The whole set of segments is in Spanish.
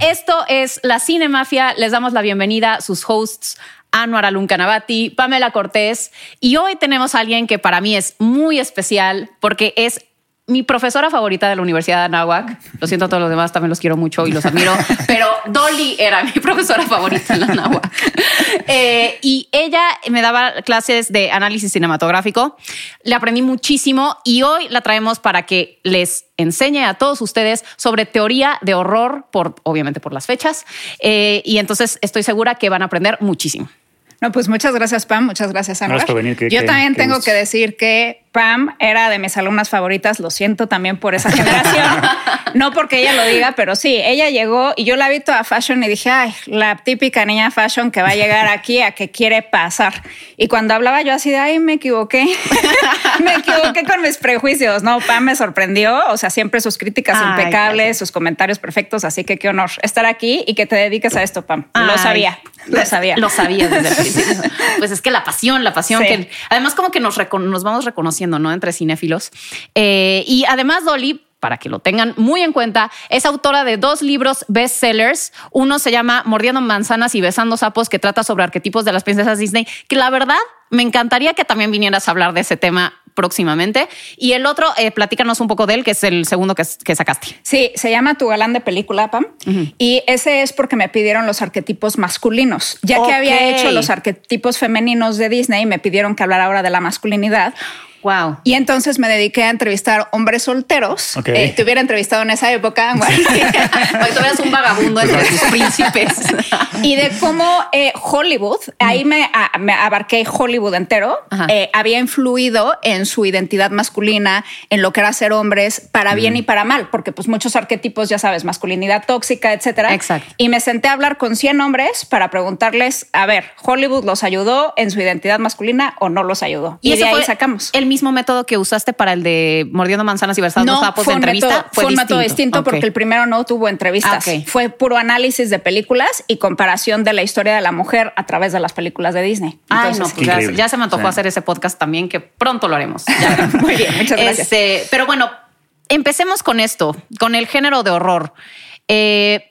esto es La Cine Mafia. Les damos la bienvenida a sus hosts. Anuar Alun Canavati, Pamela Cortés, y hoy tenemos a alguien que para mí es muy especial porque es mi profesora favorita de la Universidad de Anáhuac. Lo siento a todos los demás, también los quiero mucho y los admiro, pero Dolly era mi profesora favorita en la Anáhuac. Eh, y ella me daba clases de análisis cinematográfico. Le aprendí muchísimo y hoy la traemos para que les enseñe a todos ustedes sobre teoría de horror, por, obviamente por las fechas. Eh, y entonces estoy segura que van a aprender muchísimo. No, pues muchas gracias, Pam. Muchas gracias, Ana. Yo también tengo que decir que Pam era de mis alumnas favoritas. Lo siento también por esa generación. no porque ella lo diga, pero sí, ella llegó y yo la vi toda fashion y dije, ay, la típica niña fashion que va a llegar aquí a que quiere pasar. Y cuando hablaba yo así de, ay, me equivoqué. me equivoqué con mis prejuicios. No, Pam me sorprendió. O sea, siempre sus críticas impecables, sus comentarios perfectos. Así que qué honor estar aquí y que te dediques a esto, Pam. lo sabía. Lo sabía. Lo sabía desde el principio. Pues es que la pasión, la pasión que además como que nos, nos vamos reconociendo, ¿no? Entre cinéfilos. Eh, y además, Dolly, para que lo tengan muy en cuenta, es autora de dos libros bestsellers. Uno se llama Mordiendo manzanas y besando sapos, que trata sobre arquetipos de las princesas Disney, que la verdad me encantaría que también vinieras a hablar de ese tema próximamente. Y el otro, eh, platícanos un poco de él, que es el segundo que, sacaste. Sí, se llama Tu galán de película, Pam. Y ese es porque me pidieron los arquetipos masculinos. Ya que había hecho los arquetipos femeninos de Disney, me pidieron que hablara ahora de la masculinidad. Wow. Y entonces me dediqué a entrevistar hombres solteros. Eh, te hubiera entrevistado en esa época. Hoy tú eres un vagabundo entre sus príncipes. y de cómo eh, Hollywood, ahí me, abarqué Hollywood entero, eh, había influido en su identidad masculina, en lo que era ser hombres, para bien y para mal, porque pues muchos arquetipos, ya sabes, masculinidad tóxica, etcétera. Exacto. Y me senté a hablar con 100 hombres para preguntarles, a ver, ¿Hollywood los ayudó en su identidad masculina o no los ayudó? Y, de ahí sacamos. El mismo método que usaste para el de mordiendo manzanas y versando no, sapos de entrevista? fue, un método distinto porque el primero no tuvo entrevistas. Fue puro análisis de películas y comparación de la historia de la mujer a través de las películas de Disney. Ay, no, pues ya, se me antojó hacer ese podcast también, que pronto lo haremos. Muy bien, muchas gracias. Este, pero bueno, empecemos con esto, con el género de horror. Eh,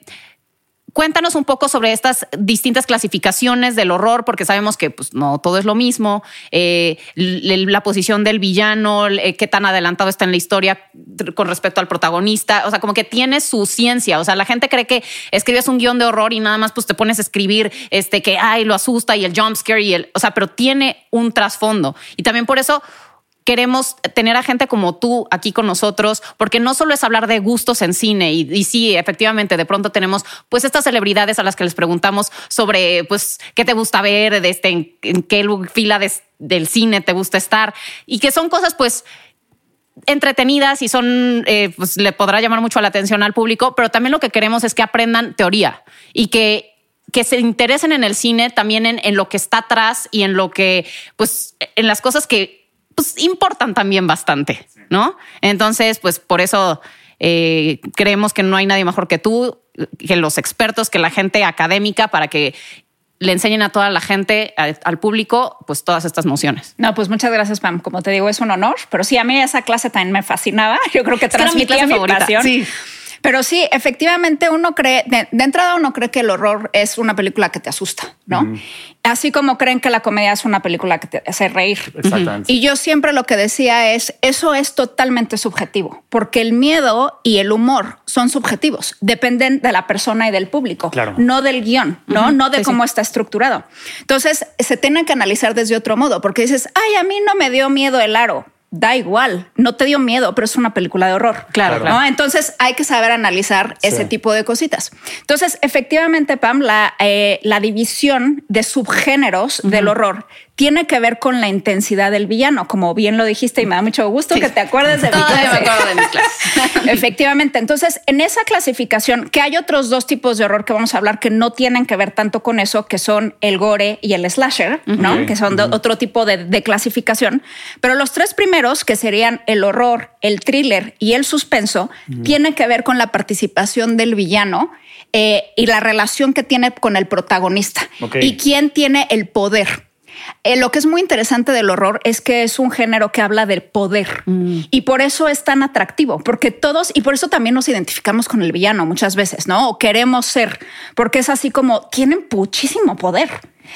Cuéntanos un poco sobre estas distintas clasificaciones del horror, porque sabemos que pues, no todo es lo mismo. Eh, la posición del villano, eh, qué tan adelantado está en la historia con respecto al protagonista. O sea, como que tiene su ciencia. O sea, la gente cree que escribes un guion de horror y nada más pues te pones a escribir este que ay, lo asusta y el jump scare y el. O sea, pero tiene un trasfondo. Y también por eso queremos tener a gente como tú aquí con nosotros, porque no solo es hablar de gustos en cine y, sí, efectivamente, de pronto tenemos pues estas celebridades a las que les preguntamos sobre pues qué te gusta ver, de este, en, qué fila del cine te gusta estar y que son cosas pues entretenidas y son, eh, pues le podrá llamar mucho la atención al público, pero también lo que queremos es que aprendan teoría y que que se interesen en el cine también en, en, lo que está atrás y en lo que, pues, en las cosas que pues importan también bastante, ¿no? Entonces, pues por eso eh, creemos que no hay nadie mejor que tú, que los expertos, que la gente académica para que le enseñen a toda la gente, al público, pues todas estas nociones. No, pues muchas gracias, Pam. Como te digo, es un honor, pero sí, a mí esa clase también me fascinaba. Yo creo que transmitía mi, mi pasión. Sí. Pero sí, efectivamente uno cree, de, entrada uno cree que el horror es una película que te asusta, ¿no? Así como creen que la comedia es una película que te hace reír. Exactamente. Y yo siempre lo que decía es, eso es totalmente subjetivo, porque el miedo y el humor son subjetivos, dependen de la persona y del público, no del guion, ¿no? No de cómo está estructurado. Entonces, se tiene que analizar desde otro modo, porque dices, ay, a mí no me dio miedo el aro da igual, no te dio miedo, pero es una película de horror. Claro. ¿no? Entonces hay que saber analizar ese tipo de cositas. Entonces, efectivamente, Pam, la, eh, la división de subgéneros del horror tiene que ver con la intensidad del villano, como bien lo dijiste y me da mucho gusto que te acuerdes de mi clase. de mi clase. Efectivamente. Entonces, en esa clasificación, que hay otros dos tipos de horror que vamos a hablar que no tienen que ver tanto con eso, que son el gore y el slasher, ¿no? Que son otro tipo de, clasificación. Pero los tres primeros, que serían el horror, el thriller y el suspenso, tienen que ver con la participación del villano eh, y la relación que tiene con el protagonista y quién tiene el poder. Eh, lo que es muy interesante del horror es que es un género que habla del poder mm. y por eso es tan atractivo, porque todos, y por eso también nos identificamos con el villano muchas veces, ¿no? O queremos ser, porque es así como tienen muchísimo poder.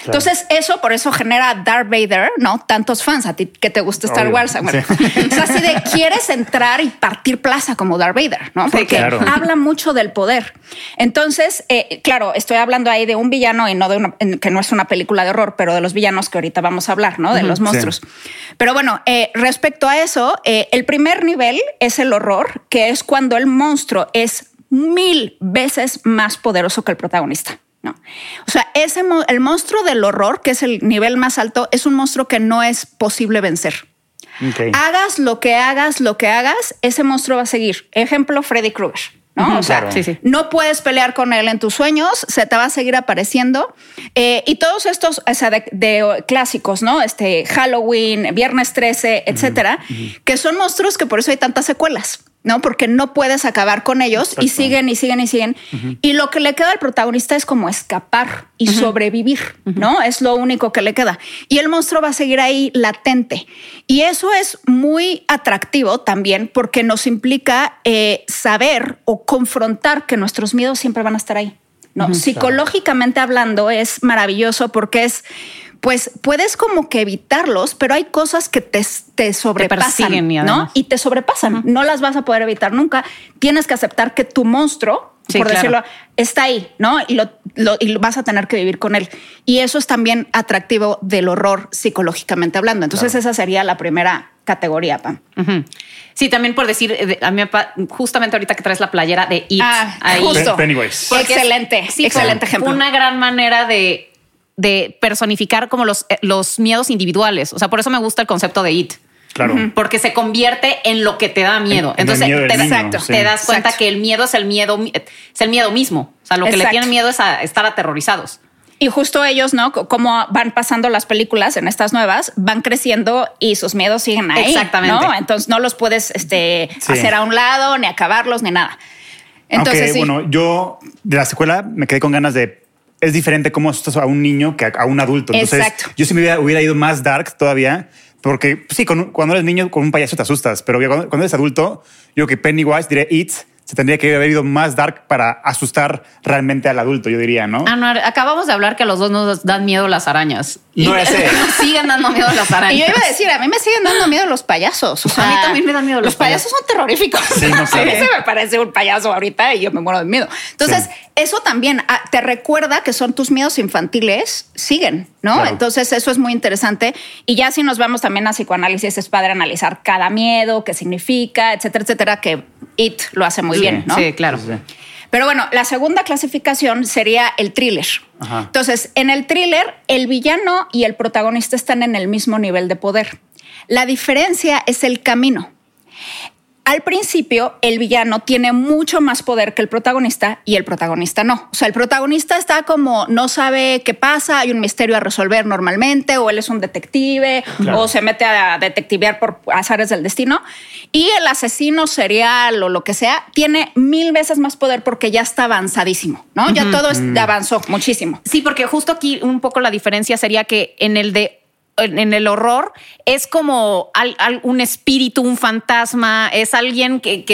Entonces, eso por eso genera Darth Vader, ¿no? Tantos fans a ti que te gusta Star Wars. es así de quieres entrar y partir plaza como Darth Vader, ¿no? Porque habla mucho del poder. Entonces, eh, claro, estoy hablando ahí de un villano y no de una, que no es una película de horror, pero de los villanos que ahorita vamos a hablar, ¿no? De los monstruos. Pero bueno, eh, respecto a eso, eh, el primer nivel es el horror, que es cuando el monstruo es mil veces más poderoso que el protagonista. No. O sea, ese, el monstruo del horror, que es el nivel más alto, es un monstruo que no es posible vencer. Hagas lo que hagas, lo que hagas, ese monstruo va a seguir. Ejemplo, Freddy Krueger. ¿no? o sea, no puedes pelear con él en tus sueños, se te va a seguir apareciendo. Eh, y todos estos de, clásicos, ¿no? Este Halloween, Viernes 13, etcétera, que son monstruos que por eso hay tantas secuelas. ¿No? Porque no puedes acabar con ellos y siguen y siguen y siguen. Y lo que le queda al protagonista es como escapar y sobrevivir, ¿no? Es lo único que le queda. Y el monstruo va a seguir ahí latente. Y eso es muy atractivo también porque nos implica eh, saber o confrontar que nuestros miedos siempre van a estar ahí. No, psicológicamente hablando es maravilloso porque es pues puedes como que evitarlos, pero hay cosas que te, te sobrepasan, ¿no? Y te sobrepasan, no las vas a poder evitar nunca. Tienes que aceptar que tu monstruo, por decirlo, está ahí, ¿no? Y lo, y vas a tener que vivir con él. Y eso es también atractivo del horror psicológicamente hablando. Entonces esa sería la primera categoría, Pam. Sí, también por decir, eh, a mí justamente ahorita que traes la playera de It. Ah, justo. Excelente, excelente ejemplo. Una gran manera de de personificar como los, eh, los miedos individuales. O sea, por eso me gusta el concepto de IT. Claro. Porque se convierte en lo que te da miedo. Entonces te, das cuenta que el miedo es el miedo, es el miedo mismo. O sea, lo que le tienen miedo es a estar aterrorizados. Y justo ellos, ¿no? Como van pasando las películas en estas nuevas, van creciendo y sus miedos siguen ahí. Exactamente. ¿no? Entonces no los puedes este, hacer a un lado, ni acabarlos, ni nada. Entonces, bueno, yo de la secuela me quedé con ganas de es diferente cómo asustas a un niño que a un adulto. Entonces, yo sí me hubiera, ido más dark todavía, porque sí, cuando eres niño con un payaso te asustas, pero cuando, cuando eres adulto, yo que Pennywise diré It se tendría que haber ido más dark para asustar realmente al adulto, yo diría, ¿no? Ah, acabamos de hablar que a los dos nos dan miedo las arañas. No es Nos siguen dando miedo las arañas. Y yo iba a decir, a mí me siguen dando miedo los payasos. a mí también me dan miedo los, payasos. son terroríficos. Sí, no sé. a mí se me parece un payaso ahorita y yo me muero de miedo. Entonces, eso también ah, te recuerda que son tus miedos infantiles, siguen, ¿no? Entonces, eso es muy interesante. Y ya si nos vamos también a psicoanálisis, es padre analizar cada miedo, qué significa, etcétera, etcétera, que IT lo hace muy bien, ¿no? Sí, claro. Pero bueno, la segunda clasificación sería el thriller. Entonces, en el thriller, el villano y el protagonista están en el mismo nivel de poder. La diferencia es el camino al principio el villano tiene mucho más poder que el protagonista y el protagonista no. O sea, el protagonista está como no sabe qué pasa, hay un misterio a resolver normalmente, o él es un detective, o se mete a detectivear por azares del destino. Y el asesino serial o lo que sea tiene mil veces más poder porque ya está avanzadísimo, ¿no? Ya todo mm. avanzó muchísimo. Sí, porque justo aquí un poco la diferencia sería que en el de en el horror es como un espíritu, un fantasma, es alguien que,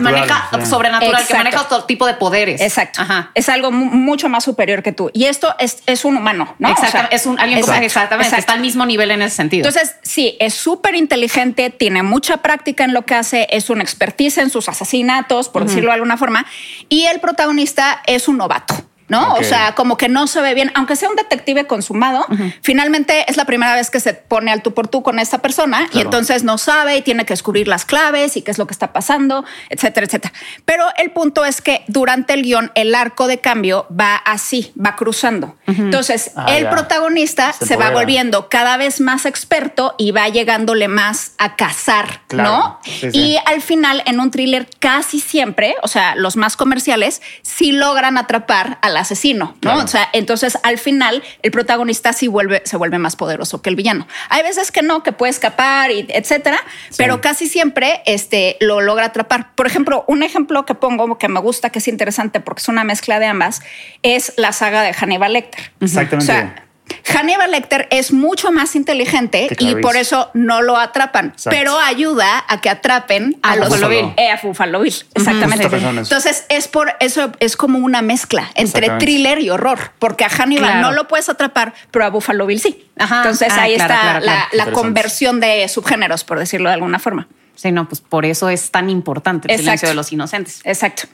maneja sobrenatural, que maneja otro tipo de poderes. Exacto. Es algo mucho más superior que tú. Y esto es, un humano, ¿no? Exactamente. es un alguien exactamente. Está al mismo nivel en ese sentido. Entonces, sí, es súper inteligente, tiene mucha práctica en lo que hace, es un expertise en sus asesinatos, por decirlo de alguna forma. Y el protagonista es un novato. ¿No? O sea, como que no se ve bien, aunque sea un detective consumado, finalmente es la primera vez que se pone al tú por tú con esta persona y entonces no sabe y tiene que descubrir las claves y qué es lo que está pasando, etcétera, etcétera. Pero el punto es que durante el guion el arco de cambio va así, va cruzando. Entonces ah, el protagonista se, va volviendo cada vez más experto y va llegándole más a cazar, ¿no? Y al final en un thriller casi siempre, o sea, los más comerciales, sí logran atrapar a asesino, ¿no? O sea, entonces al final el protagonista sí vuelve, se vuelve más poderoso que el villano. Hay veces que no, que puede escapar y etcétera, pero casi siempre este, lo logra atrapar. Por ejemplo, un ejemplo que pongo que me gusta, que es interesante porque es una mezcla de ambas, es la saga de Hannibal Lecter. Exactamente. Hannibal Lecter es mucho más inteligente y por eso no lo atrapan, pero ayuda a que atrapen a, los eh, a Buffalo Bill. Exactamente. Entonces es por eso es como una mezcla entre thriller y horror, porque a Hannibal no lo puedes atrapar, pero a Buffalo Bill sí. Entonces ah, ahí está la, conversión de subgéneros, por decirlo de alguna forma. Sí, no, pues por eso es tan importante el silencio de los inocentes. Exacto.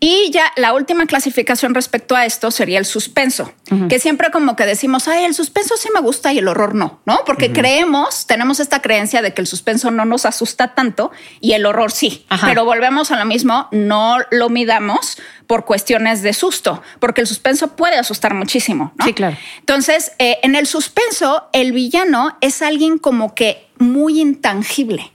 Y ya la última clasificación respecto a esto sería el suspenso, que siempre como que decimos, ay, el suspenso sí me gusta y el horror no, ¿no? Porque creemos, tenemos esta creencia de que el suspenso no nos asusta tanto y el horror sí. Pero volvemos a lo mismo, no lo midamos por cuestiones de susto, porque el suspenso puede asustar muchísimo, ¿no? Sí, claro. Entonces, eh, en el suspenso, el villano es alguien como que muy intangible.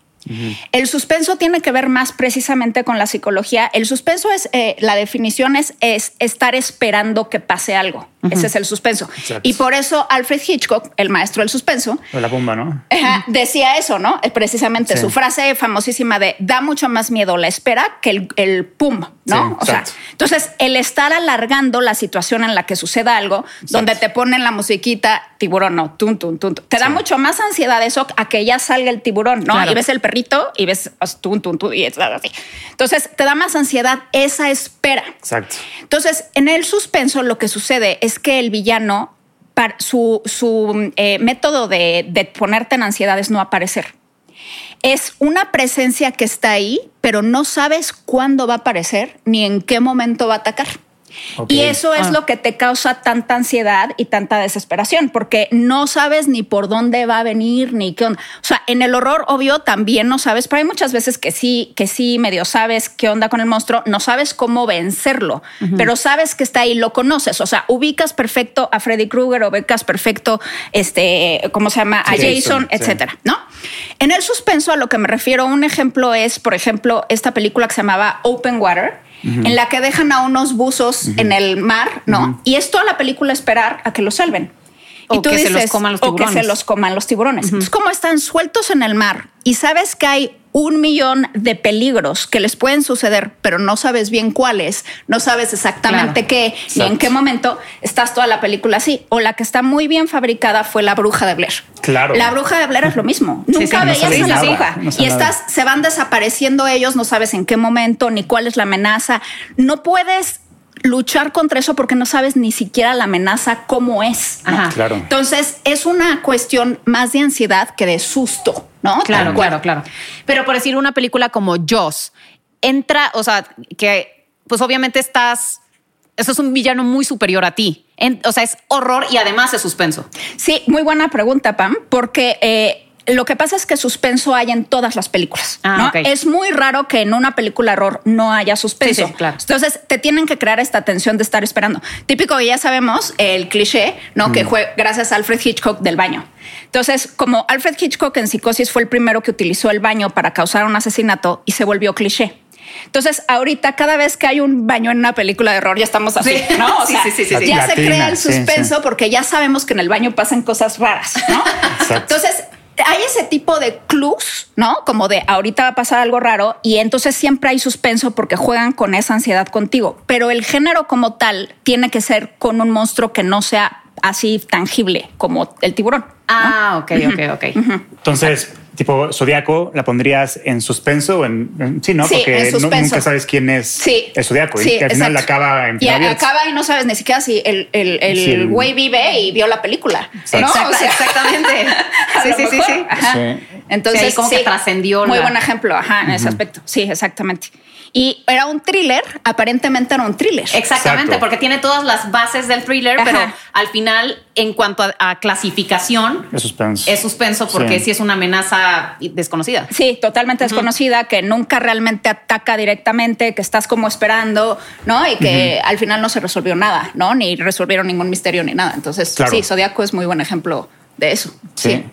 El suspenso tiene que ver más precisamente con la psicología. El suspenso es, eh, la definición es, es, estar esperando que pase algo. Ese es el suspenso. Y por eso Alfred Hitchcock, el maestro del suspenso, la bomba, ¿no? decía eso, ¿no? Precisamente su frase famosísima de da mucho más miedo la espera que el, el pum, ¿no? o sea, entonces el estar alargando la situación en la que suceda algo, donde te ponen la musiquita tiburón, no, tum, tum, tum, te da mucho más ansiedad eso a que ya salga el tiburón, ¿no? Y ves el perrito y ves tum, tum, tum, y es así. Entonces te da más ansiedad esa espera. Exacto. Entonces en el suspenso lo que sucede es que el villano, su, su eh, método de, de ponerte en ansiedad es no aparecer. Es una presencia que está ahí, pero no sabes cuándo va a aparecer ni en qué momento va a atacar. Y eso es ah. lo que te causa tanta ansiedad y tanta desesperación, porque no sabes ni por dónde va a venir, ni qué onda. O sea, en el horror, obvio, también no sabes, pero hay muchas veces que sí, que sí, medio sabes qué onda con el monstruo, no sabes cómo vencerlo, pero sabes que está ahí, lo conoces. O sea, ubicas perfecto a Freddy Krueger, ubicas perfecto, este, ¿cómo se llama? A Jason, etcétera, ¿no? En el suspenso, a lo que me refiero, un ejemplo es, por ejemplo, esta película que se llamaba Open Water en la que dejan a unos buzos en el mar, ¿no? Y es toda la película esperar a que los salven. O y tú que se los coman los tiburones. O que se los coman los tiburones. Entonces, como están sueltos en el mar y sabes que hay un millón de peligros que les pueden suceder, pero no sabes bien cuáles, no sabes exactamente qué ni en qué momento, estás toda la película así. O la que está muy bien fabricada fue La Bruja de Blair. Claro. La Bruja de Blair es lo mismo. Nunca veías a la bruja. y estás, se van desapareciendo ellos, no sabes en qué momento ni cuál es la amenaza. No puedes luchar contra eso porque no sabes ni siquiera la amenaza cómo es. Claro. Entonces es una cuestión más de ansiedad que de susto, ¿no? Claro, claro, claro. Pero por decir una película como Joss, entra, o sea, que pues obviamente estás, eso es un villano muy superior a ti. o sea, es horror y además es suspenso. Sí, muy buena pregunta, Pam, porque... Eh, lo que pasa es que suspenso hay en todas las películas. Ah, es muy raro que en una película horror no haya suspenso. Entonces te tienen que crear esta tensión de estar esperando. Típico, ya sabemos, el cliché, ¿no? Que fue gracias a Alfred Hitchcock del baño. Entonces, como Alfred Hitchcock en Psicosis fue el primero que utilizó el baño para causar un asesinato y se volvió cliché. Entonces, ahorita cada vez que hay un baño en una película de horror, ya estamos así, ¿no? sí, sí, sí, Ya se crea el suspenso porque ya sabemos que en el baño pasan cosas raras, ¿no? Entonces, hay ese tipo de clues, ¿no? Como de ahorita va a pasar algo raro y entonces siempre hay suspenso porque juegan con esa ansiedad contigo. Pero el género como tal tiene que ser con un monstruo que no sea así tangible como el tiburón. Ah, ok, ok, ok. Entonces, tipo Zodíaco, ¿la pondrías en suspenso? O en, sí, ¿no? Porque nunca sabes quién es sí. el Zodíaco y al final acaba en Y acaba y no sabes ni siquiera si el, el, güey vive y vio la película. exactamente. sí, sí, sí, sí. Entonces, como que trascendió. Muy buen ejemplo, ajá, en ese aspecto. Sí, exactamente. Y era un thriller, aparentemente era un thriller. Exactamente, porque tiene todas las bases del thriller, pero al final, en cuanto a, clasificación, es suspenso. Es suspenso porque sí. es una amenaza desconocida. Sí, totalmente desconocida, que nunca realmente ataca directamente, que estás como esperando, ¿no? Y que al final no se resolvió nada, ¿no? Ni resolvieron ningún misterio ni nada. Entonces, sí, Zodíaco es muy buen ejemplo de eso. sí.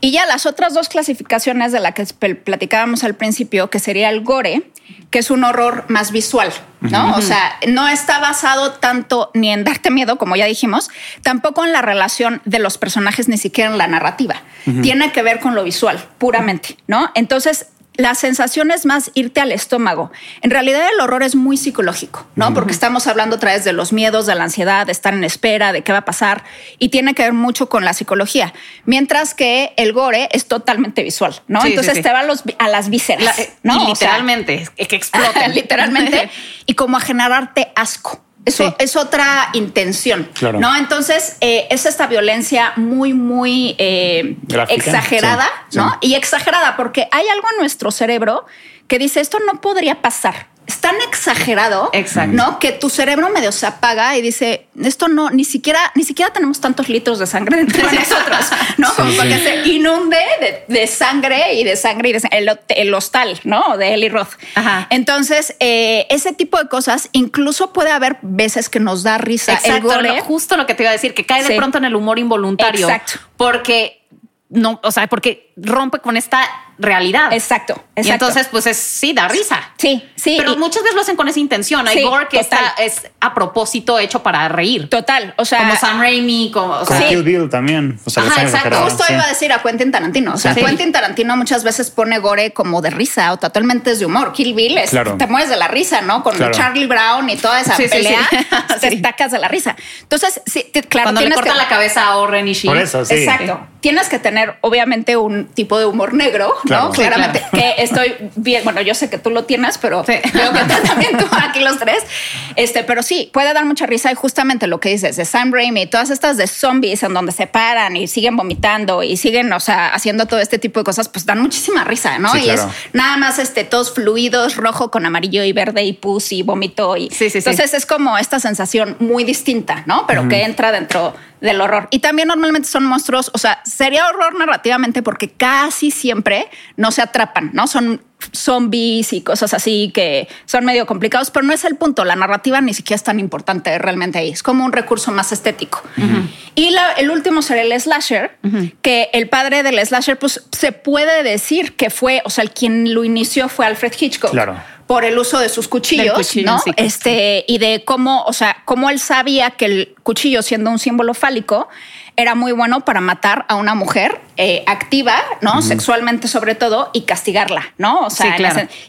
Y ya las otras dos clasificaciones de la que platicábamos al principio, que sería el gore, que es un horror más visual, ¿no? O sea, no está basado tanto ni en darte miedo, como ya dijimos, tampoco en la relación de los personajes, ni siquiera en la narrativa. Tiene que ver con lo visual, puramente, ¿no? Entonces, la sensación es más irte al estómago. En realidad el horror es muy psicológico, ¿no? Porque estamos hablando a través de los miedos, de la ansiedad, de estar en espera, de qué va a pasar y tiene que ver mucho con la psicología. Mientras que el gore es totalmente visual, ¿no? Entonces te va a, las vísceras, ¿no? literalmente, que explota. literalmente. y como a generarte asco. Eso es otra intención, ¿no? Entonces eh, es esta violencia muy, muy eh, exagerada, ¿no? Y exagerada porque hay algo en nuestro cerebro que dice esto no podría pasar es tan exagerado, ¿no? Que tu cerebro medio se apaga y dice, esto no, ni siquiera, ni siquiera tenemos tantos litros de sangre entre nosotros, ¿no? Como para que se inunde de, sangre y de sangre y de el, hostal, ¿no? De Eli Roth. Entonces, eh, ese tipo de cosas, incluso puede haber veces que nos da risa. Exacto, justo lo que te iba a decir, que cae de pronto en el humor involuntario. Exacto. Porque no, o sea, porque rompe con esta realidad. Exacto, exacto. Y entonces, pues es, sí, da risa. Sí, sí. Pero muchas veces lo hacen con esa intención. Hay gore que está, es a propósito hecho para reír. Total. O sea, como Sam Raimi, como, o sea, Kill Bill también. O sea, Ajá, exacto. Justo iba a decir a Quentin Tarantino. O sea, Quentin Tarantino muchas veces pone gore como de risa o totalmente es de humor. Kill Bill es, te mueves de la risa, ¿no? Con Charlie Brown y toda esa pelea, te destacas de la risa. Entonces, sí, claro. Cuando le corta la cabeza a Oren y Por eso, sí. Exacto. Tienes que tener, obviamente, un tipo de humor negro, ¿no? Claramente. Que estoy bien, bueno, yo sé que tú lo tienes, pero creo que también tú aquí los tres. Este, pero sí, puede dar mucha risa y justamente lo que dices de Sam Raimi, todas estas de zombies en donde se paran y siguen vomitando y siguen, o sea, haciendo todo este tipo de cosas, pues dan muchísima risa, ¿no? y es nada más este, todos fluidos, rojo con amarillo y verde y pus y vómito. Y, sí, sí, entonces es como esta sensación muy distinta, ¿no? Pero que entra dentro del horror. Y también normalmente son monstruos, o sea, sería horror narrativamente porque casi siempre no se atrapan, ¿no? Son zombies y cosas así que son medio complicados, pero no es el punto. La narrativa ni siquiera es tan importante realmente ahí. Es como un recurso más estético. Y el último será el slasher, que el padre del slasher, pues se puede decir que fue, o sea, el quien lo inició fue Alfred Hitchcock. Claro por el uso de sus cuchillos, ¿no? este, y de cómo, o sea, cómo él sabía que el cuchillo, siendo un símbolo fálico, era muy bueno para matar a una mujer eh, activa, ¿no? Sexualmente sobre todo, y castigarla, ¿no? O sea,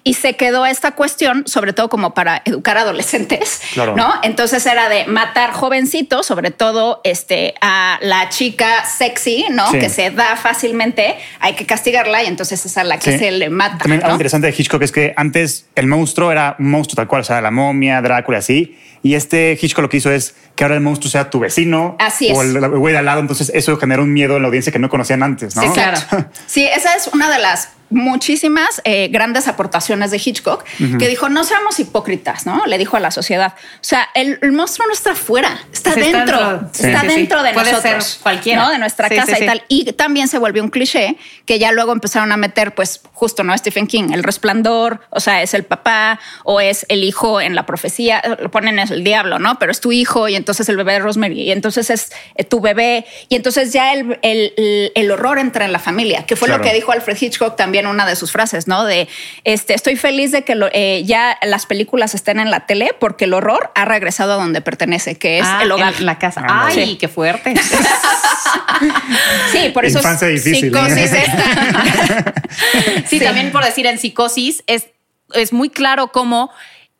y se quedó esta cuestión, sobre todo como para educar adolescentes, ¿no? Entonces era de matar jovencitos, sobre todo este, a la chica sexy, ¿no? Que se da fácilmente, hay que castigarla y entonces es a la que se le mata. También algo interesante de Hitchcock es que antes el monstruo era un monstruo tal cual, o sea, la momia, Drácula, así y este Hitchcock lo que hizo es que ahora el monstruo sea tu vecino Así o el güey de al lado. Entonces eso genera un miedo en la audiencia que no conocían antes, ¿no? Sí, claro. sí, esa es una de las muchísimas eh, grandes aportaciones de Hitchcock, que dijo, no seamos hipócritas, ¿no? Le dijo a la sociedad. O sea, el, monstruo no está afuera, está dentro, está dentro, de nosotros, cualquiera. ¿no? De nuestra casa y tal. Y también se volvió un cliché que ya luego empezaron a meter, pues, justo, ¿no? Stephen King, el resplandor, o sea, es el papá o es el hijo en la profecía, lo ponen es el diablo, ¿no? Pero es tu hijo y entonces el bebé de Rosemary y entonces es eh, tu bebé y entonces ya el, el, horror entra en la familia, que fue lo que dijo Alfred Hitchcock también una de sus frases, ¿no? De este, estoy feliz de que eh, ya las películas estén en la tele porque el horror ha regresado a donde pertenece, que es ah, el hogar. la casa. Ay, qué fuerte. sí, por eso Infancia difícil, psicosis sí, también por decir en psicosis es, es muy claro cómo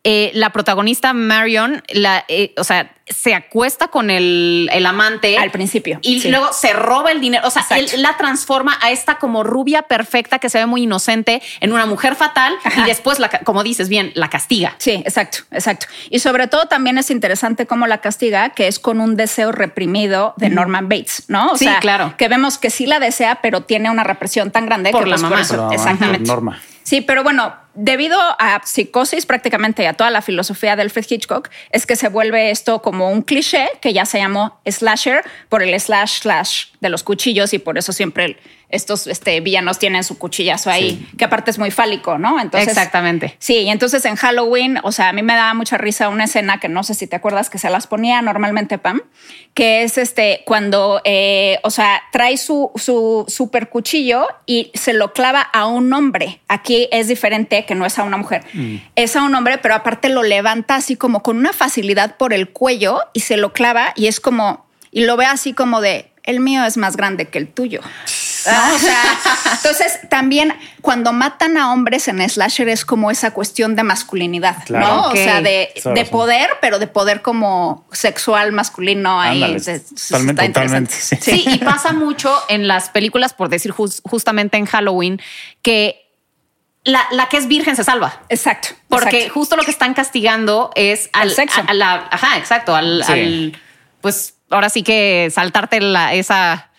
eh, la protagonista Marion, la, eh, o sea, se acuesta con el, amante al principio y luego se roba el dinero. O sea, él la transforma a esta como rubia perfecta que se ve muy inocente en una mujer fatal y después, la, como dices bien, la castiga. Sí, exacto, exacto. Y sobre todo también es interesante cómo la castiga, que es con un deseo reprimido de Norman Bates, ¿no? O sí, claro. Que vemos que sí la desea, pero tiene una represión tan grande por que la pues, mamá. exactamente. Norma. Sí, pero bueno, debido a psicosis prácticamente a toda la filosofía de Alfred Hitchcock, es que se vuelve esto como un cliché que ya se llamó slasher por el slash slash de los cuchillos y por eso siempre estos este, villanos tienen su cuchillazo ahí, que aparte es muy fálico, ¿no? Entonces, Exactamente. Sí, y entonces en Halloween, o sea, a mí me daba mucha risa una escena que no sé si te acuerdas que se las ponía normalmente Pam, que es este cuando, eh, o sea, trae su, su super cuchillo y se lo clava a un hombre. Aquí es diferente que no es a una mujer, mm. es a un hombre, pero aparte lo levanta así como con una facilidad por el cuello y se lo clava y es como, y lo ve así como de, el mío es más grande que el tuyo. ¿no? O sea, entonces también cuando matan a hombres en slasher es como esa cuestión de masculinidad, ¿no? O sea, de, poder, pero de poder como sexual masculino ahí. totalmente, sí. y pasa mucho en las películas, por decir justamente en Halloween, que la, que es virgen se salva. Exacto. Porque justo lo que están castigando es al, sexo. ajá, exacto. Al, pues ahora sí que saltarte la, esa.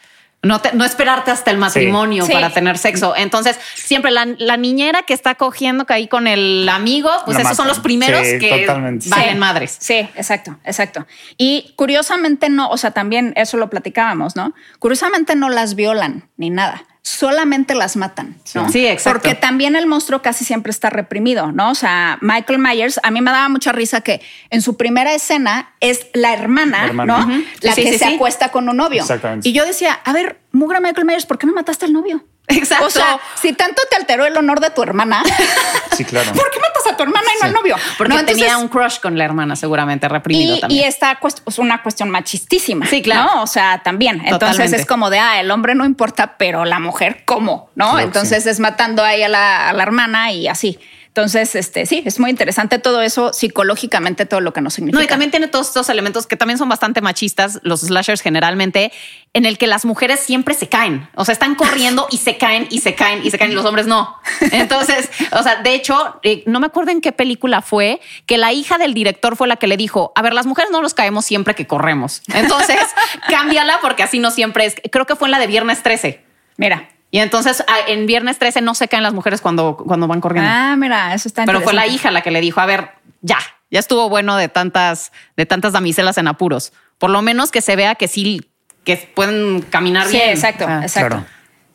No, no esperarte hasta el matrimonio para tener sexo. Entonces, siempre la, niñera que está cogiendo ahí con el amigo, pues esos son los primeros que valen madres. Sí, exacto, exacto. Y curiosamente no, o sea, también eso lo platicábamos, ¿no? Curiosamente no las violan ni nada solamente las matan. ¿no? Sí, exacto. Porque también el monstruo casi siempre está reprimido, ¿no? O sea, Michael Myers, a mí me daba mucha risa que en su primera escena es la hermana, ¿no? La que se acuesta con un novio. Y yo decía, a ver, Mugra Michael Myers, ¿por qué no mataste al novio? Exacto. O sea, si tanto te alteró el honor de tu hermana, sí, claro. ¿por qué matas a tu hermana y no al novio? Porque tenía un crush con la hermana, seguramente reprimido y, también. Y esta es una cuestión machistísima. Sí, claro. O sea, también. Entonces es como de, ah, el hombre no importa, pero la mujer, ¿cómo? ¿No? Entonces es matando ahí a la, a la hermana y así. Entonces, este, sí, es muy interesante todo eso psicológicamente, todo lo que nos significa. No, y también tiene todos estos elementos que también son bastante machistas, los slashers generalmente, en el que las mujeres siempre se caen. O sea, están corriendo y se caen y se caen y se caen y los hombres no. Entonces, o sea, de hecho, eh, no me acuerdo en qué película fue que la hija del director fue la que le dijo, a ver, las mujeres no nos caemos siempre que corremos. Entonces, cámbiala porque así no siempre es. Creo que fue en la de Viernes 13. Mira, y entonces ah, en viernes 13 no se caen las mujeres cuando, cuando van corriendo. Ah, mira, eso está Pero fue la hija la que le dijo, a ver, ya, ya estuvo bueno de tantas, de tantas damiselas en apuros. Por lo menos que se vea que sí, que pueden caminar bien. Sí, exacto, ah, exacto.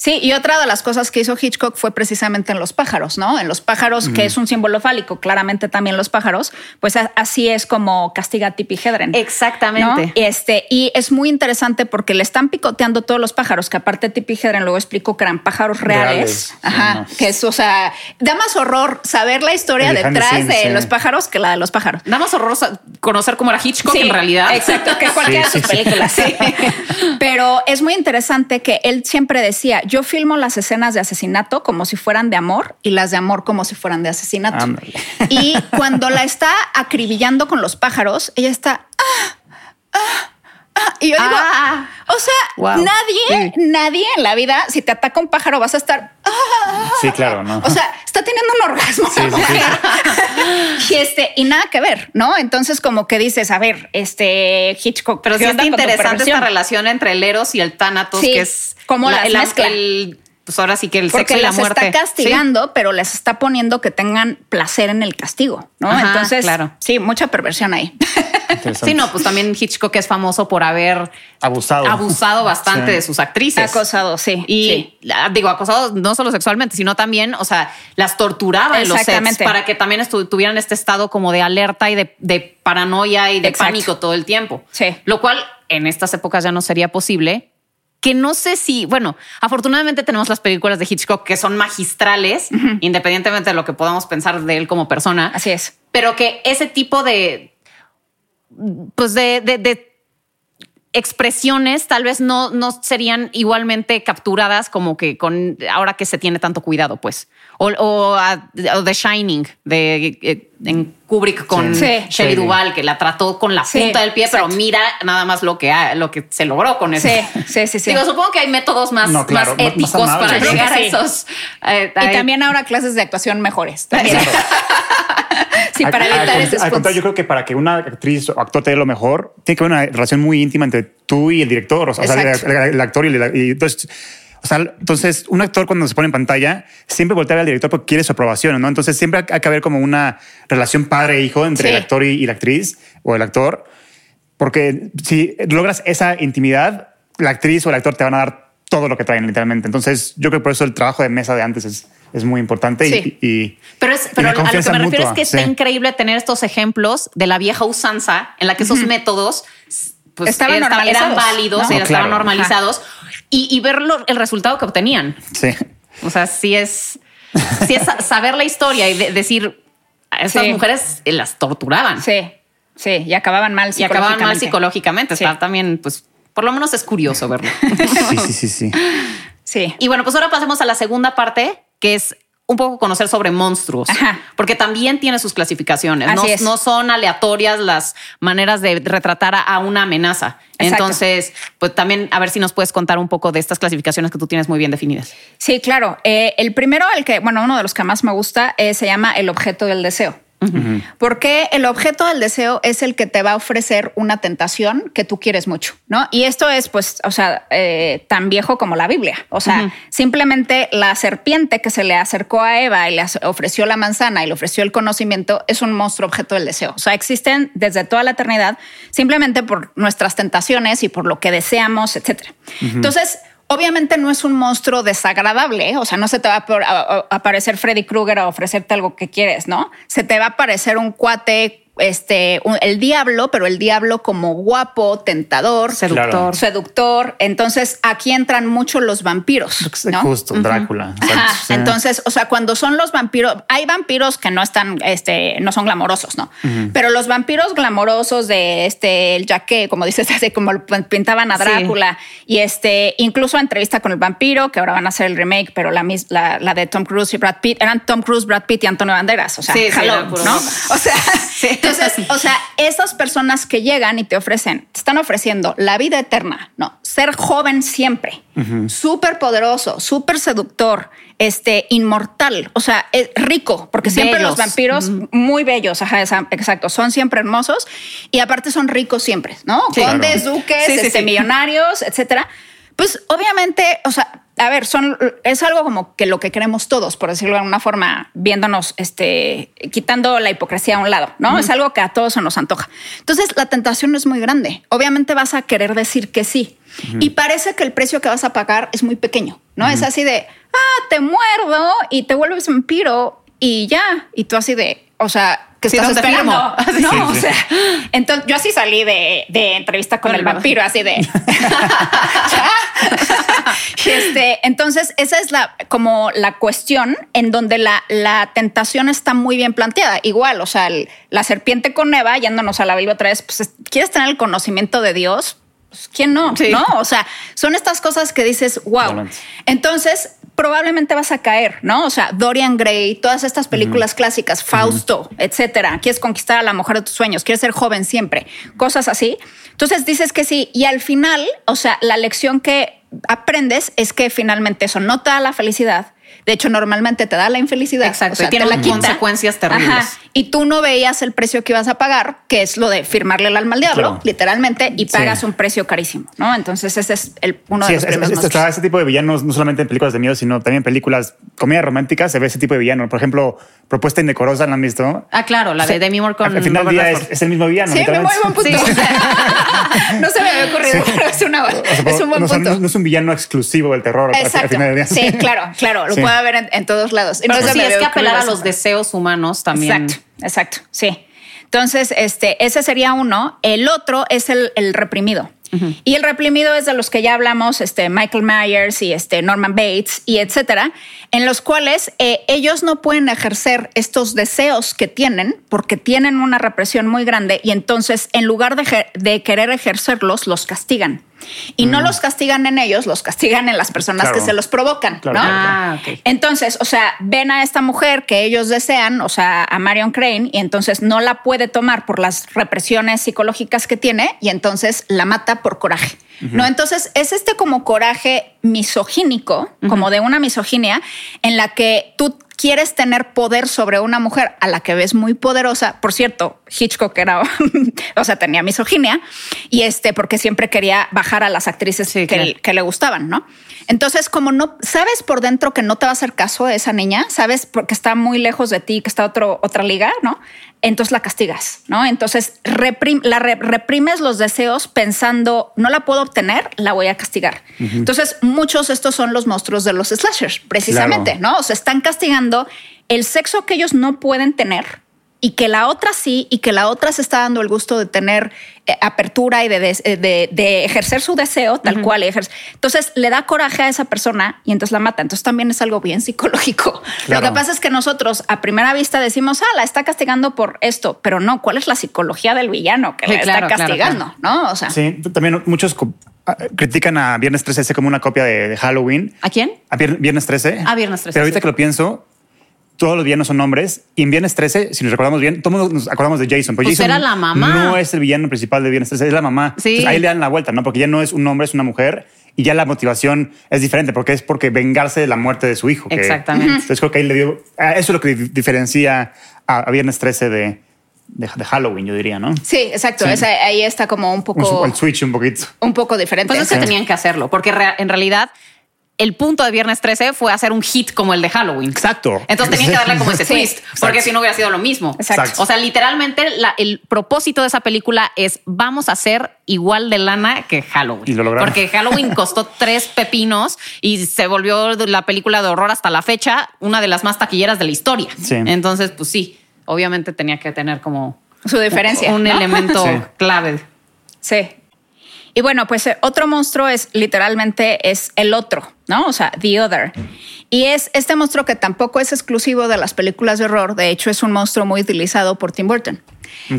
Sí, y otra de las cosas que hizo Hitchcock fue precisamente en los pájaros, ¿no? En los pájaros, que es un símbolo fálico, claramente también los pájaros, pues así es como castiga a Tippi Hedren. Exactamente. Este, y es muy interesante porque le están picoteando todos los pájaros, que aparte Tippi Hedren luego explicó que eran pájaros reales. Ajá. Que es, o sea, da más horror saber la historia detrás de los pájaros que la de los pájaros. Da más horror conocer cómo era Hitchcock en realidad. Exacto, que cualquiera de sus películas. Pero es muy interesante que él siempre decía, yo filmo las escenas de asesinato como si fueran de amor y las de amor como si fueran de asesinato. Y cuando la está acribillando con los pájaros, ella está... Ah, ah, ah", y yo digo, ah. o sea, nadie, nadie en la vida, si te ataca un pájaro, vas a estar. sí, claro, no. O sea, está teniendo un orgasmo. y este, y nada que ver, ¿no? Entonces, como que dices, a ver, este Hitchcock. Pero sí está interesante esta relación entre el Eros y el Thanatos, que es como la, el, el, pues ahora sí que el sexo y la muerte. está castigando, pero les está poniendo que tengan placer en el castigo, ¿no? Entonces, claro. sí, mucha perversión ahí. Sí, no, pues también Hitchcock es famoso por haber abusado, abusado bastante de sus actrices. Acosado, sí. Y digo, acosado no solo sexualmente, sino también, o sea, las torturaba en los sets para que también tuvieran este estado como de alerta y de, paranoia y de pánico todo el tiempo. Sí. Lo cual en estas épocas ya no sería posible que no sé si, bueno, afortunadamente tenemos las películas de Hitchcock que son magistrales, independientemente de lo que podamos pensar de él como persona. Así es. Pero que ese tipo de, pues de, de, expresiones tal vez no, no serían igualmente capturadas como que con ahora que se tiene tanto cuidado, pues. O, o, The Shining de, eh, en Kubrick con Shelley Duvall, que la trató con la punta del pie, pero mira nada más lo que, lo que se logró con eso. Sí, sí, sí. Digo, supongo que hay métodos más, más éticos para llegar a esos. Eh, y también ahora clases de actuación mejores. sí, para evitar ese Yo creo que para que una actriz o actor te dé lo mejor, tiene que haber una relación muy íntima entre tú y el director, o sea, el, actor y, el, y entonces o sea, entonces un actor cuando se pone en pantalla siempre voltea al director porque quiere su aprobación, ¿no? Entonces siempre hay que haber como una relación padre-hijo entre el actor y, la actriz o el actor, porque si logras esa intimidad, la actriz o el actor te van a dar todo lo que traen literalmente. Entonces yo creo que por eso el trabajo de mesa de antes es, es muy importante y, pero, es, pero a lo que me refiero es que está increíble tener estos ejemplos de la vieja usanza en la que esos métodos pues, estaban, eran válidos, y estaban normalizados y, ver el resultado que obtenían. Sí. O sea, sí es, sí es saber la historia y decir, a estas mujeres las torturaban. Sí, sí, y acababan mal Y acababan mal psicológicamente. Está también, pues, por lo menos es curioso verlo. Sí, sí, sí, sí. Sí. Y bueno, pues ahora pasemos a la segunda parte, que es un poco conocer sobre monstruos, porque también tiene sus clasificaciones. No, son aleatorias las maneras de retratar a, una amenaza. Entonces, pues también a ver si nos puedes contar un poco de estas clasificaciones que tú tienes muy bien definidas. Sí, claro. Eh, el primero, el que, bueno, uno de los que más me gusta, eh, se llama el objeto del deseo. Porque el objeto del deseo es el que te va a ofrecer una tentación que tú quieres mucho, ¿no? Y esto es, pues, o sea, eh, tan viejo como la Biblia. O sea, simplemente la serpiente que se le acercó a Eva y le ofreció la manzana y le ofreció el conocimiento es un monstruo objeto del deseo. O sea, existen desde toda la eternidad simplemente por nuestras tentaciones y por lo que deseamos, etcétera. Entonces, Obviamente no es un monstruo desagradable, ¿eh? o sea, no se te va a aparecer Freddy Krueger a ofrecerte algo que quieres, ¿no? Se te va a aparecer un cuate este, el diablo, pero el diablo como guapo, tentador, seductor. seductor. Entonces aquí entran mucho los vampiros. Justo, Drácula. Entonces, o sea, cuando son los vampiros, hay vampiros que no están, este, no son glamorosos, ¿no? Pero los vampiros glamorosos de este, el jaque, como dices, así como pintaban a Drácula y este, incluso entrevista con el vampiro, que ahora van a hacer el remake, pero la, la, la de Tom Cruise y Brad Pitt, eran Tom Cruise, Brad Pitt y Antonio Banderas. O sea, ¿no? O sea, entonces, o sea, esas personas que llegan y te ofrecen, te están ofreciendo la vida eterna, no, ser joven siempre, súper poderoso, súper seductor, este, inmortal, o sea, es rico, porque siempre los vampiros muy bellos, ajá, exacto, son siempre hermosos y aparte son ricos siempre, ¿no? Condes, duques, este, millonarios, etcétera. Pues obviamente, o sea, a ver, son, es algo como que lo que queremos todos, por decirlo de alguna forma, viéndonos, este, quitando la hipocresía a un lado, ¿no? Es algo que a todos se nos antoja. Entonces, la tentación es muy grande. Obviamente vas a querer decir que sí. Y parece que el precio que vas a pagar es muy pequeño, ¿no? Es así de, ah, te muerdo y te vuelves vampiro y ya. Y tú así de, o sea, que estás esperando. No, o sea, entonces yo así salí de, entrevista con el vampiro, así de. este, entonces, esa es la como la cuestión en donde la, la tentación está muy bien planteada. Igual, o sea, la serpiente con Eva, yéndonos a la Biblia otra vez, pues quieres tener el conocimiento de Dios. Pues, ¿Quién no? No, o sea, son estas cosas que dices, wow. Entonces, probablemente vas a caer, ¿no? O sea, Dorian Gray, todas estas películas clásicas, Fausto, etcétera. Quieres conquistar a la mujer de tus sueños, quieres ser joven siempre, cosas así. Entonces dices que sí. Y al final, o sea, la lección que aprendes es que finalmente eso no te da la felicidad, de hecho, normalmente te da la infelicidad. Exacto. y tiene la consecuencias terribles. Y tú no veías el precio que ibas a pagar, que es lo de firmarle el alma al diablo, literalmente, y pagas un precio carísimo, ¿no? Entonces, ese es el, uno de los es, es, Ese tipo de villanos, no solamente en películas de miedo, sino también en películas, comedias románticas, se ve ese tipo de villano. Por ejemplo, Propuesta Indecorosa, ¿la han visto? Ah, claro, la de Demi Moore con Al final del día es, el mismo villano. Sí, muy buen punto. no se me había ocurrido, pero es, una, es un buen no, punto. No, es un villano exclusivo del terror. Exacto. Al final del día. Sí, claro, claro. Lo puede haber en, todos lados. Entonces, sí, es que apelar a los deseos humanos también. Exacto, exacto, sí. Entonces, este, ese sería uno. El otro es el, el reprimido. Y el reprimido es de los que ya hablamos, este, Michael Myers y este, Norman Bates y etcétera, en los cuales eh, ellos no pueden ejercer estos deseos que tienen porque tienen una represión muy grande y entonces en lugar de, de querer ejercerlos, los castigan. Y no mm. los castigan en ellos, los castigan en las personas que se los provocan, ¿no? Ah, entonces, o sea, ven a esta mujer que ellos desean, o sea, a Marion Crane, y entonces no la puede tomar por las represiones psicológicas que tiene, y entonces la mata por coraje. ¿No? Entonces es este como coraje misogínico, como de una misoginia, en la que tú quieres tener poder sobre una mujer a la que ves muy poderosa. Por cierto, Hitchcock era, o sea, tenía misoginia y este, porque siempre quería bajar a las actrices que, que, le gustaban, ¿no? Entonces, como no sabes por dentro que no te va a hacer caso de esa niña, sabes porque está muy lejos de ti, que está otro, otra liga, ¿no? Entonces la castigas, ¿no? Entonces la reprimes los deseos pensando, no la puedo obtener, la voy a castigar. Entonces muchos estos son los monstruos de los slashers, precisamente, ¿no? O sea, están castigando el sexo que ellos no pueden tener y que la otra sí, y que la otra se está dando el gusto de tener eh, apertura y eh, de, ejercer su deseo tal cual. Entonces le da coraje a esa persona y entonces la mata. Entonces también es algo bien psicológico. Lo que pasa es que nosotros a primera vista decimos, ah, la está castigando por esto, pero no, ¿cuál es la psicología del villano que la está castigando? ¿No? O sea, sí, también muchos critican a Viernes 13 como una copia de, Halloween. ¿A quién? A Viernes 13. A Viernes 13. Pero ahorita que lo pienso, todos los villanos son hombres. Y en Viernes 13, si nos recordamos bien, todo mundo nos acordamos de Jason. Pero pues Jason era la mamá. No es el villano principal de Viernes 13, es la mamá. Sí. ahí le dan la vuelta, ¿no? Porque ya no es un hombre, es una mujer. Y ya la motivación es diferente porque es porque vengarse de la muerte de su hijo. Exactamente. entonces creo que ahí le dio. Eso es lo que diferencia a Viernes 13 de, de, Halloween, yo diría, ¿no? Sí, exacto. ahí está como un poco. el switch un poquito. Un poco diferente. Pues es que tenían que hacerlo, porque en realidad el punto de Viernes 13 fue hacer un hit como el de Halloween. Exacto. Entonces tenían que darle como ese twist, porque si no hubiera sido lo mismo. Exacto. O sea, literalmente el propósito de esa película es vamos a hacer igual de lana que Halloween. Y lo lograron. Porque Halloween costó tres pepinos y se volvió la película de horror hasta la fecha una de las más taquilleras de la historia. Sí. Entonces, pues sí obviamente tenía que tener como su diferencia, un, elemento clave. Sí. Y bueno, pues eh, otro monstruo es literalmente es el otro, ¿no? O sea, The Other. Y es este monstruo que tampoco es exclusivo de las películas de horror, de hecho es un monstruo muy utilizado por Tim Burton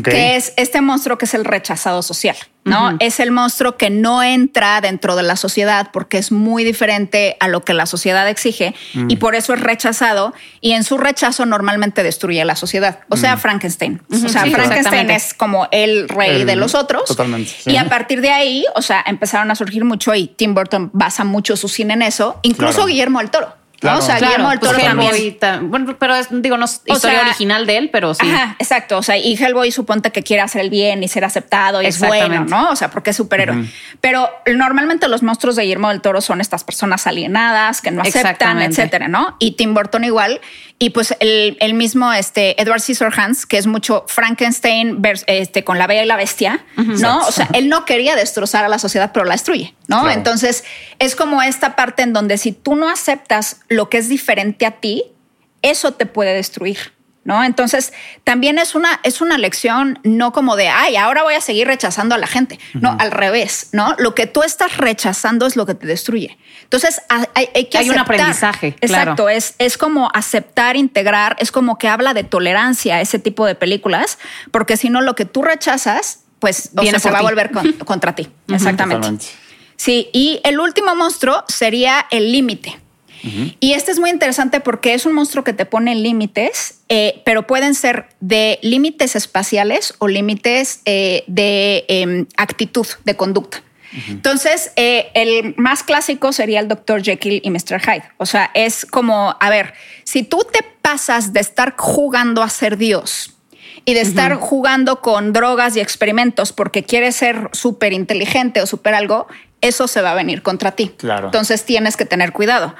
que es este monstruo que es el rechazado social, ¿no? Es el monstruo que no entra dentro de la sociedad porque es muy diferente a lo que la sociedad exige mm. y por eso es rechazado y en su rechazo normalmente destruye la sociedad. O sea, mm. Frankenstein. O sea, Frankenstein es como el rey de los otros. Totalmente. Y a partir de ahí, o sea, empezaron a surgir mucho y Tim Burton basa mucho su cine en eso, incluso Guillermo del Toro. O sea, Guillermo del Toro también. bueno, pero es, digo, no es historia original de él, pero sí. Ajá, exacto. O sea, y Hellboy suponte que quiere hacer el bien y ser aceptado y es bueno, ¿no? O sea, porque es superhéroe. Pero normalmente los monstruos de Guillermo del Toro son estas personas alienadas que no aceptan, etcétera, ¿no? Y Tim Burton igual. Y pues el, el mismo este, Edward Scissorhands, que es mucho Frankenstein este, con la bella y la bestia, ¿no? O sea, él no quería destrozar a la sociedad, pero la destruye, ¿no? Entonces es como esta parte en donde si tú no aceptas lo que es diferente a ti, eso te puede destruir. ¿No? Entonces, también es una, es una lección no como de, ay, ahora voy a seguir rechazando a la gente. No, al revés, ¿no? Lo que tú estás rechazando es lo que te destruye. Entonces, hay, que Hay un aprendizaje. Exacto, es, es como aceptar, integrar, es como que habla de tolerancia ese tipo de películas, porque si no, lo que tú rechazas, pues se va a volver contra ti. Exactamente. Sí, y el último monstruo sería el límite. Y este es muy interesante porque es un monstruo que te pone límites, eh, pero pueden ser de límites espaciales o límites eh, de em, actitud, de conducta. Entonces, eh, el más clásico sería el Dr. Jekyll y Mr. Hyde. O sea, es como, a ver, si tú te pasas de estar jugando a ser Dios y de estar jugando con drogas y experimentos porque quieres ser súper inteligente o súper algo, eso se va a venir contra ti. Claro. Entonces tienes que tener cuidado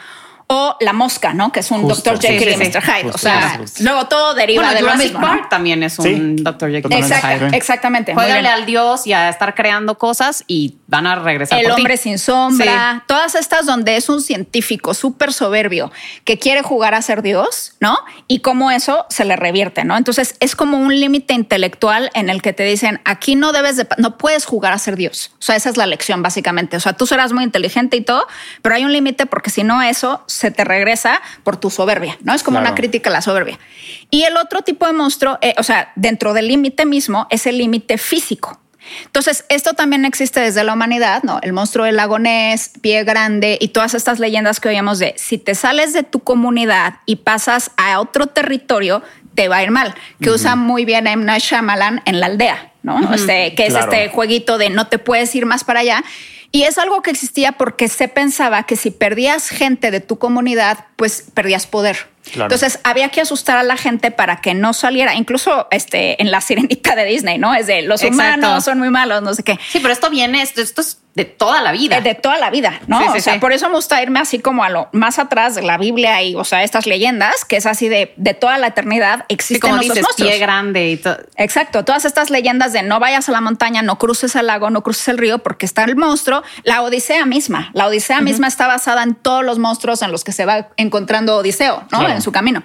o La Mosca, ¿no? Que es un Dr. Jekyll y Mr. Hyde. o sea, luego todo deriva de lo mismo. Park también es un Dr. Jekyll y Mr. Hyde. Exactamente. Juegale al dios y a estar creando cosas y van a regresar. El hombre sin sombra. Todas estas donde es un científico súper soberbio que quiere jugar a ser dios, ¿no? Y cómo eso se le revierte, ¿no? Entonces es como un límite intelectual en el que te dicen aquí no debes de, no puedes jugar a ser dios. O sea, esa es la lección básicamente. O sea, tú serás muy inteligente y todo, pero hay un límite porque si no eso se te regresa por tu soberbia, ¿no? Es como una crítica a la soberbia. Y el otro tipo de monstruo, eh, o sea, dentro del límite mismo, es el límite físico. Entonces, esto también existe desde la humanidad, ¿no? El monstruo del lago Ness, pie grande y todas estas leyendas que oíamos de si te sales de tu comunidad y pasas a otro territorio, te va a ir mal, que usa muy bien M. Night Shyamalan en la aldea, ¿no? este, que es este jueguito de no te puedes ir más para allá. Y es algo que existía porque se pensaba que si perdías gente de tu comunidad, pues perdías poder. Entonces había que asustar a la gente para que no saliera, incluso este, en la sirenita de Disney, ¿no? Es de los humanos son muy malos, no sé qué. Sí, pero esto viene, esto, esto es de toda la vida. De, toda la vida, ¿no? o sea, por eso me gusta irme así como a lo más atrás de la Biblia y, o sea, estas leyendas, que es así de, de toda la eternidad, existen como dices, monstruos. pie grande y todo. Exacto, todas estas leyendas de no vayas a la montaña, no cruces el lago, no cruces el río, porque está el monstruo. La Odisea misma, la Odisea misma está basada en todos los monstruos en los que se va encontrando Odiseo, ¿no? En su camino.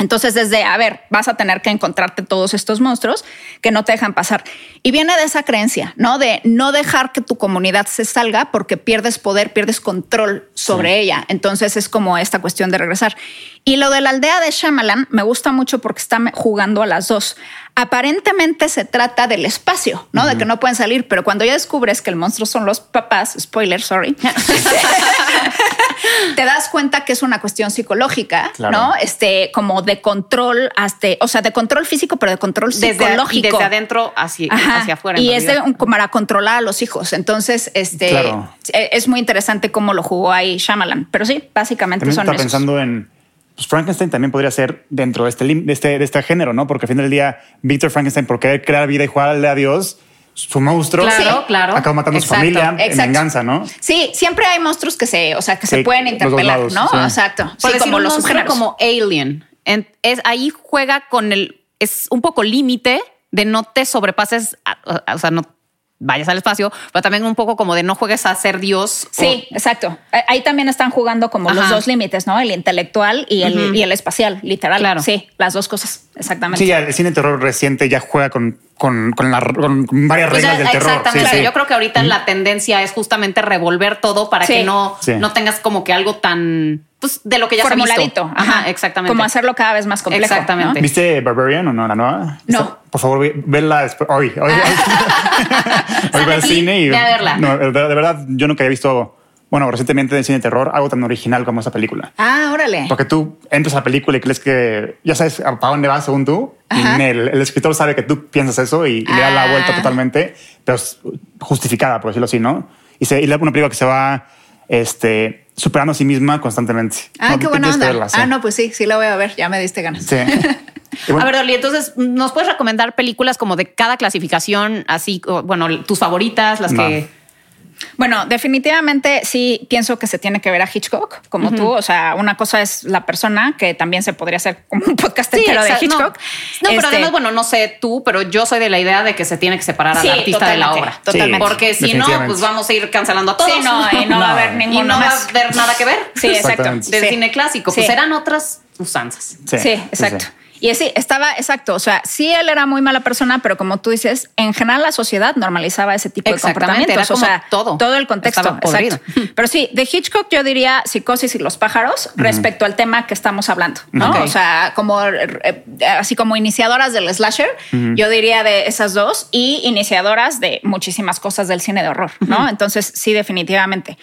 Entonces, desde, a ver, vas a tener que encontrarte todos estos monstruos que no te dejan pasar. Y viene de esa creencia, ¿no? De no dejar que tu comunidad se salga porque pierdes poder, pierdes control sobre ella. Entonces, es como esta cuestión de regresar. Y lo de la aldea de Shyamalan me gusta mucho porque está jugando a las dos. Aparentemente se trata del espacio, ¿no? De que no pueden salir, pero cuando ya descubres que el monstruo son los papás, spoiler, sorry, te das cuenta que es una cuestión psicológica, ¿no? Este, como de control, hasta, o sea, de control físico, pero de control psicológico. Desde, adentro hacia, hacia afuera. Y es de, para controlar a los hijos. Entonces, este, e, es muy interesante cómo lo jugó ahí Shyamalan. Pero sí, básicamente También son está pensando en pues Frankenstein también podría ser dentro de este, de este, de este género, ¿no? Porque al final del día, Víctor Frankenstein, por querer crear vida y jugarle a Dios, su monstruo claro, claro. acaba matando a su familia en venganza, ¿no? Sí, siempre hay monstruos que se, o sea, que se pueden interpelar, ¿no? Exacto. Sí, como los como Alien. es, ahí juega con el, es un poco límite de no te sobrepases, o sea, no vayas al espacio, pero también un poco como de no juegues a ser Dios. Sí, exacto. Ahí también están jugando como los dos límites, ¿no? El intelectual y el, y el espacial, literal. Claro. Sí, las dos cosas, exactamente. Sí, el cine terror reciente ya juega con, con, con, varias pues reglas del terror. Exactamente. Yo creo que ahorita la tendencia es justamente revolver todo para que no, no tengas como que algo tan pues de lo que ya formuladito. Se ha visto. Ajá, exactamente. Como hacerlo cada vez más complejo. Exactamente. ¿Viste Barbarian o no la nueva? No. Por favor, verla después. Hoy, hoy, hoy, voy al cine y. De verla. No, de, verdad, yo nunca he visto. Bueno, recientemente en cine de terror, algo tan original como esa película. Ah, órale. Porque tú entras a la película y crees que ya sabes a dónde vas según tú. Y el, el, escritor sabe que tú piensas eso y, le da la vuelta ah. totalmente, pero es justificada, por decirlo así, ¿no? Y, se, y una película que se va este, superando a sí misma constantemente. Ah, qué buena onda. Ah, no, pues sí, sí la voy a ver. Ya me diste ganas. Sí. A ver, Dolly, entonces, ¿nos puedes recomendar películas como de cada clasificación, así, bueno, tus favoritas, las que bueno, definitivamente sí pienso que se tiene que ver a Hitchcock, como tú. O sea, una cosa es la persona, que también se podría hacer como un podcast entero de Hitchcock. No, pero este además, bueno, no sé tú, pero yo soy de la idea de que se tiene que separar al artista de la obra. Totalmente. Porque si no, pues vamos a ir cancelando a todos. Sí, no, y no, va a haber ninguno Y no va a haber nada que ver. Sí, exacto. Del cine clásico. Pues eran otras usanzas. Sí, exacto. Y sí, estaba exacto. O sea, sí, él era muy mala persona, pero como tú dices, en general la sociedad normalizaba ese tipo de comportamientos. o sea, todo. Todo el contexto. Exacto. Pero sí, de Hitchcock yo diría psicosis y los pájaros respecto al tema que estamos hablando. ¿no? O sea, como eh, así como iniciadoras del slasher, yo diría de esas dos y iniciadoras de muchísimas cosas del cine de horror. ¿no? Entonces, sí, definitivamente.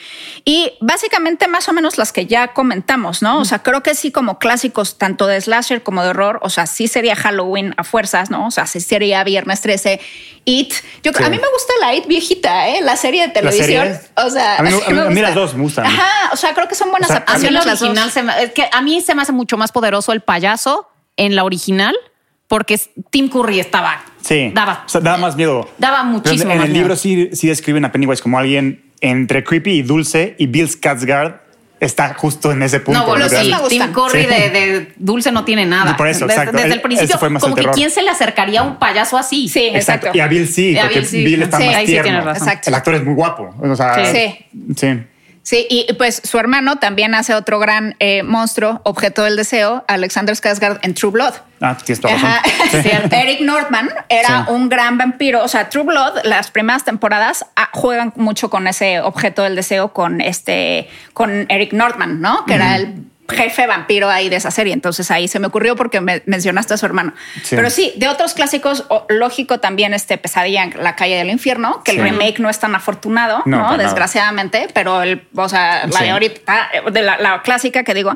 Y básicamente más o menos las que ya comentamos, ¿no? O sea, creo que sí, como clásicos tanto de slasher como de horror o sea, sí sería Halloween a fuerzas, ¿no? O sea, sí sería Viernes 13, It. Yo, A mí me gusta la It viejita, ¿eh? La serie de televisión. O sea, a mí, las dos me gustan. Ajá, o sea, creo que son buenas o a mí la original se me, es que a mí se me hace mucho más poderoso el payaso en la original porque Tim Curry estaba. Sí. Daba. O sea, daba más miedo. Daba muchísimo. en, en el libro sí, sí describen a Pennywise como alguien entre creepy y dulce y Bill Skarsgård está justo en ese punto. No, bueno, sí, Tim Curry de, dulce no tiene nada. por eso, desde, desde el principio, como que quién se le acercaría a un payaso así. Sí, exacto. Y a Bill sí, porque Bill, está más tierno. El actor es muy guapo. O sea, sí. sí. Sí, y pues su hermano también hace otro gran eh, monstruo, objeto del deseo, Alexander Skarsgård en True Blood. Ah, tienes toda razón. Eric Northman era un gran vampiro. O sea, True Blood, las primeras temporadas ah, juegan mucho con ese objeto del deseo con este, con Eric Northman, ¿no? Que era el jefe vampiro ahí de esa serie. Entonces ahí se me ocurrió porque me mencionaste a su hermano. Pero sí, de otros clásicos, lógico también este Pesadilla en la calle del infierno, que el remake no es tan afortunado, ¿no? Desgraciadamente, pero el, o sea, la de ahorita, de la clásica que digo,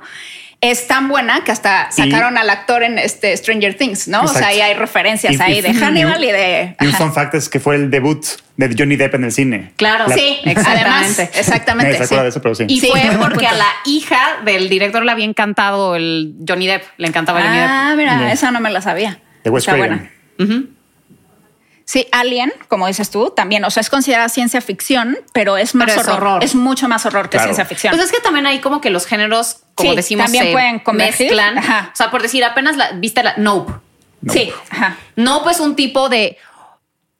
es tan buena que hasta sacaron al actor en este Stranger Things, ¿no? O sea, ahí hay referencias ahí de Hannibal y, de. Y un fun fact es que fue el debut de Johnny Depp en el cine. Claro, sí, exactamente. exactamente. Me sí. de eso, pero sí. Y fue porque a la hija del director le había encantado el Johnny Depp, le encantaba ah, Johnny Depp. Ah, mira, esa no me la sabía. De West Está buena. Sí, Alien, como dices tú, también, o sea, es considerada ciencia ficción, pero es más horror. Es mucho más horror que ciencia ficción. Pues es que también hay como que los géneros, como decimos, también pueden mezclan. O sea, por decir, apenas la, viste la Nope. Sí, ajá. Nope es un tipo de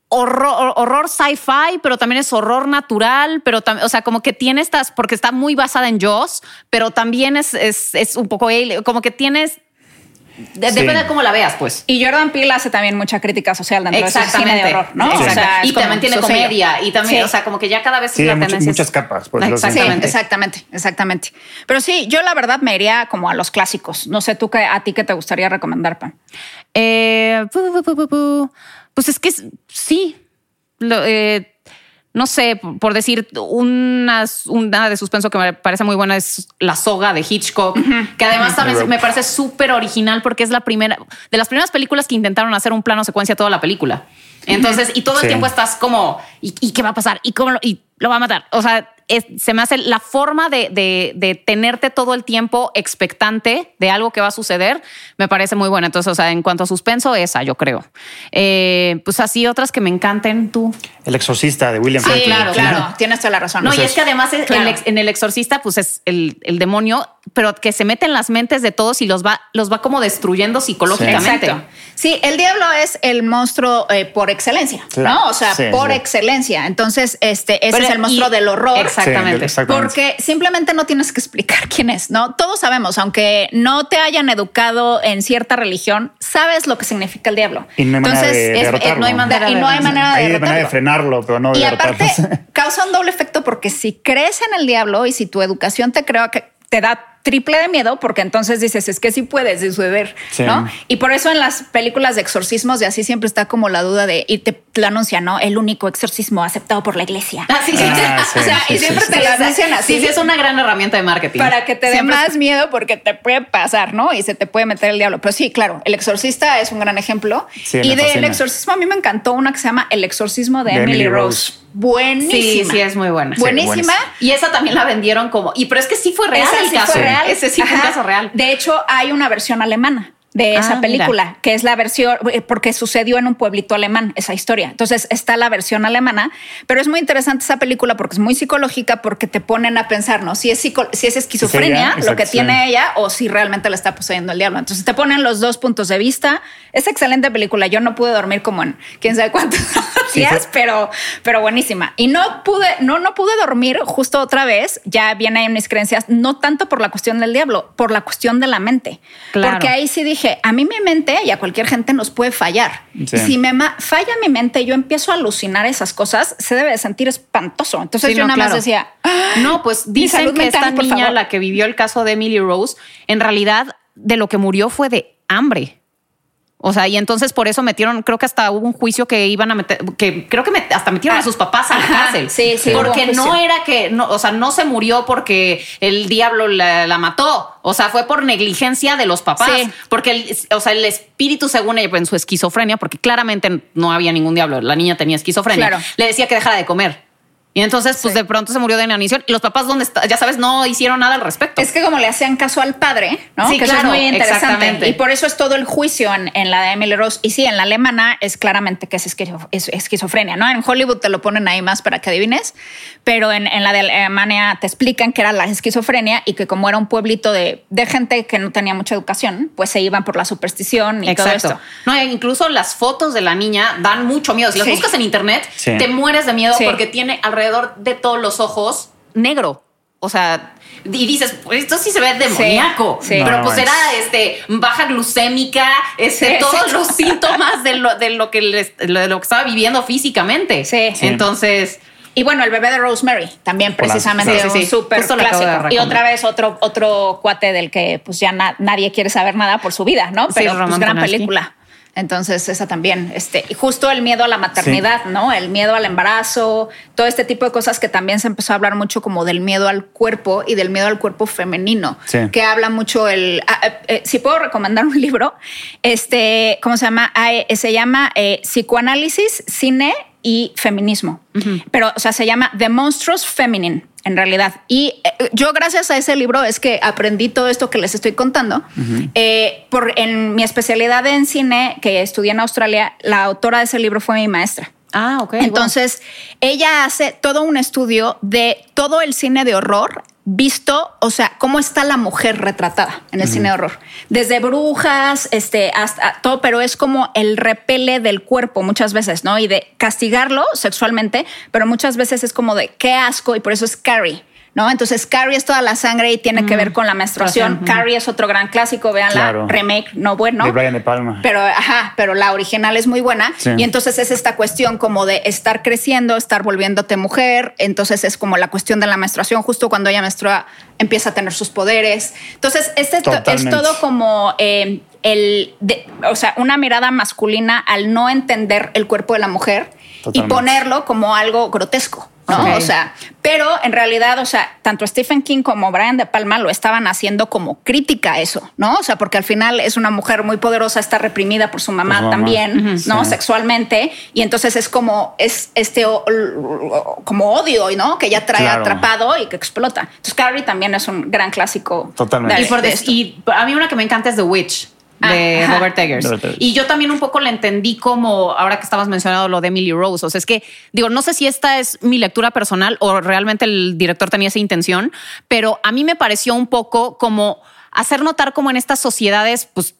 horror, horror sci-fi, pero también es horror natural, pero también, o sea, como que tiene estas, porque está muy basada en Jaws, pero también es, es, es un poco, como que tienes depende de cómo la veas, pues. Y Jordan Peele hace también mucha crítica social dentro de su cine de horror, ¿no? O sea, y también tiene comedia y también, o sea, como que ya cada vez sí, la tendencia muchas capas. Pues, exactamente. exactamente, exactamente. Pero sí, yo la verdad me iría como a los clásicos. No sé tú qué a ti qué te gustaría recomendar, Pam. Eh, pues es que sí. Lo, eh, no sé, por decir, una, una de suspenso que me parece muy buena es La soga de Hitchcock, que además también me parece súper original porque es la primera, de las primeras películas que intentaron hacer un plano secuencia toda la película. Entonces, y todo el tiempo estás como, ¿y, qué va a pasar? ¿Y cómo lo, y lo va a matar? O sea, se me hace la forma de, tenerte todo el tiempo expectante de algo que va a suceder, me parece muy buena. Entonces, o sea, en cuanto a suspenso, esa yo creo. Eh, pues así otras que me encanten tú. El exorcista de William Sí, claro, claro. Tienes toda la razón. No, y es que además en el exorcista, pues es el, demonio, pero que se mete en las mentes de todos y los va, los va como destruyendo psicológicamente. Sí, el diablo es el monstruo eh, por excelencia, ¿no? O sea, por excelencia. Entonces, este, ese es el monstruo del horror. Exactamente. Porque simplemente no tienes que explicar quién es, ¿no? Todos sabemos, aunque no te hayan educado en cierta religión, sabes lo que significa el diablo. Y no hay manera de, no hay manera, y no hay manera de, de frenarlo, pero no de Y aparte, causa un doble efecto porque si crees en el diablo y si tu educación te creo que te da triple de miedo porque entonces dices, es que sí puedes suceder, ¿no? Y por eso en las películas de exorcismos y así siempre está como la duda de, y te lo anuncian, ¿no? El único exorcismo aceptado por la iglesia. Ah, sí, sí, ah, o sea, y siempre te lo anuncian así. Sí, sí, es una gran herramienta de marketing. Para que te dé más miedo porque te puede pasar, ¿no? Y se te puede meter el diablo. Pero sí, claro, el exorcista es un gran ejemplo. y del exorcismo a mí me encantó una que se llama El exorcismo de, Emily, Rose. Buenísima. Sí, sí, es muy buena. Buenísima. Y esa también la vendieron como. Y pero es que sí fue real el caso. Ese sí fue un caso real. De hecho, hay una versión alemana de esa ah, película, que es la versión, eh, porque sucedió en un pueblito alemán esa historia. Entonces está la versión alemana, pero es muy interesante esa película porque es muy psicológica, porque te ponen a pensar, ¿no? Si es, si es esquizofrenia lo que tiene ella o si realmente le está poseyendo el diablo. Entonces te ponen los dos puntos de vista. Es excelente película. Yo no pude dormir como en quién sabe cuántos días, pero, pero buenísima. Y no pude, no, no pude dormir justo otra vez. Ya viene en mis creencias, no tanto por la cuestión del diablo, por la cuestión de la mente. Porque ahí sí dije, a mí mi mente y a cualquier gente nos puede fallar. Si me falla mi mente, yo empiezo a alucinar esas cosas, se debe de sentir espantoso. Entonces yo nada más decía, no, pues dicen que esta niña, la que vivió el caso de Emily Rose, en realidad de lo que murió fue de hambre. O sea, y entonces por eso metieron, creo que hasta hubo un juicio que iban a meter, que creo que hasta metieron a sus papás a la cárcel. Sí, sí. Porque no era que, no, o sea, no se murió porque el diablo la, mató. O sea, fue por negligencia de los papás. Porque, el, o sea, el espíritu, según ella, en su esquizofrenia, porque claramente no había ningún diablo, la niña tenía esquizofrenia, le decía que dejara de comer. Y entonces, pues de pronto se murió de inanición. Y los papás, ¿dónde está? Ya sabes, no hicieron nada al respecto. Es que como le hacían caso al padre, ¿no? Sí, que claro, eso es muy interesante. Y por eso es todo el juicio en, la de Emily Rose. Y sí, en la alemana es claramente que es, esquizofrenia, ¿no? En Hollywood te lo ponen ahí más para que adivines. Pero en, la de Alemania te explican que era la esquizofrenia y que como era un pueblito de, gente que no tenía mucha educación, pues se iban por la superstición y todo esto. No, e incluso las fotos de la niña dan mucho miedo. Si las buscas en internet, te mueres de miedo porque tiene alrededor alrededor de todos los ojos negro. O sea, y dices, pues esto sí se ve demoníaco. pero pues era este, baja glucémica, este, todos los síntomas de lo, de lo que lo que estaba viviendo físicamente. Sí. Entonces. Y bueno, el bebé de Rosemary también precisamente un súper clásico. Y otra vez otro, otro cuate del que pues ya nadie quiere saber nada por su vida, ¿no? Pero pues, gran película. Entonces, esa también, este, y justo el miedo a la maternidad, ¿no? El miedo al embarazo, todo este tipo de cosas que también se empezó a hablar mucho como del miedo al cuerpo y del miedo al cuerpo femenino, que habla mucho el, ah, eh, eh, si puedo recomendar un libro, este, ¿cómo se llama? Ah, eh, se llama Psicoanálisis, Cine y Feminismo, pero, o sea, se llama The Monstrous Feminine en realidad. Y eh, yo gracias a ese libro es que aprendí todo esto que les estoy contando. Eh, por, en mi especialidad en cine que estudié en Australia, la autora de ese libro fue mi maestra. Ah, ok. Entonces, ella hace todo un estudio de todo el cine de horror visto, o sea, cómo está la mujer retratada en el cine de horror. Desde brujas, este, hasta todo, pero es como el repele del cuerpo muchas veces, ¿no? Y de castigarlo sexualmente, pero muchas veces es como de qué asco y por eso es scary. ¿No? Entonces Carrie es toda la sangre y tiene que ver con la menstruación. Carrie es otro gran clásico, vean la remake, no bueno. De Brian De Palma. Pero, ajá, pero la original es muy buena. Y entonces es esta cuestión como de estar creciendo, estar volviéndote mujer. Entonces es como la cuestión de la menstruación, justo cuando ella menstrua empieza a tener sus poderes. Entonces, este es todo como eh, el, o sea, una mirada masculina al no entender el cuerpo de la mujer y ponerlo como algo grotesco. O sea, pero en realidad, o sea, tanto Stephen King como Brian De Palma lo estaban haciendo como crítica a eso, ¿no? O sea, porque al final es una mujer muy poderosa, está reprimida por su mamá, también, ¿no? Sexualmente. Y entonces es como, es este como odio, ¿no? Que ya trae atrapado y que explota. Entonces, Carrie también es un gran clásico. Totalmente. y, y a mí una que me encanta es The Witch de Robert Eggers. Y yo también un poco le entendí como, ahora que estabas mencionando lo de Emily Rose, o sea, es que digo, no sé si esta es mi lectura personal o realmente el director tenía esa intención, pero a mí me pareció un poco como hacer notar como en estas sociedades, pues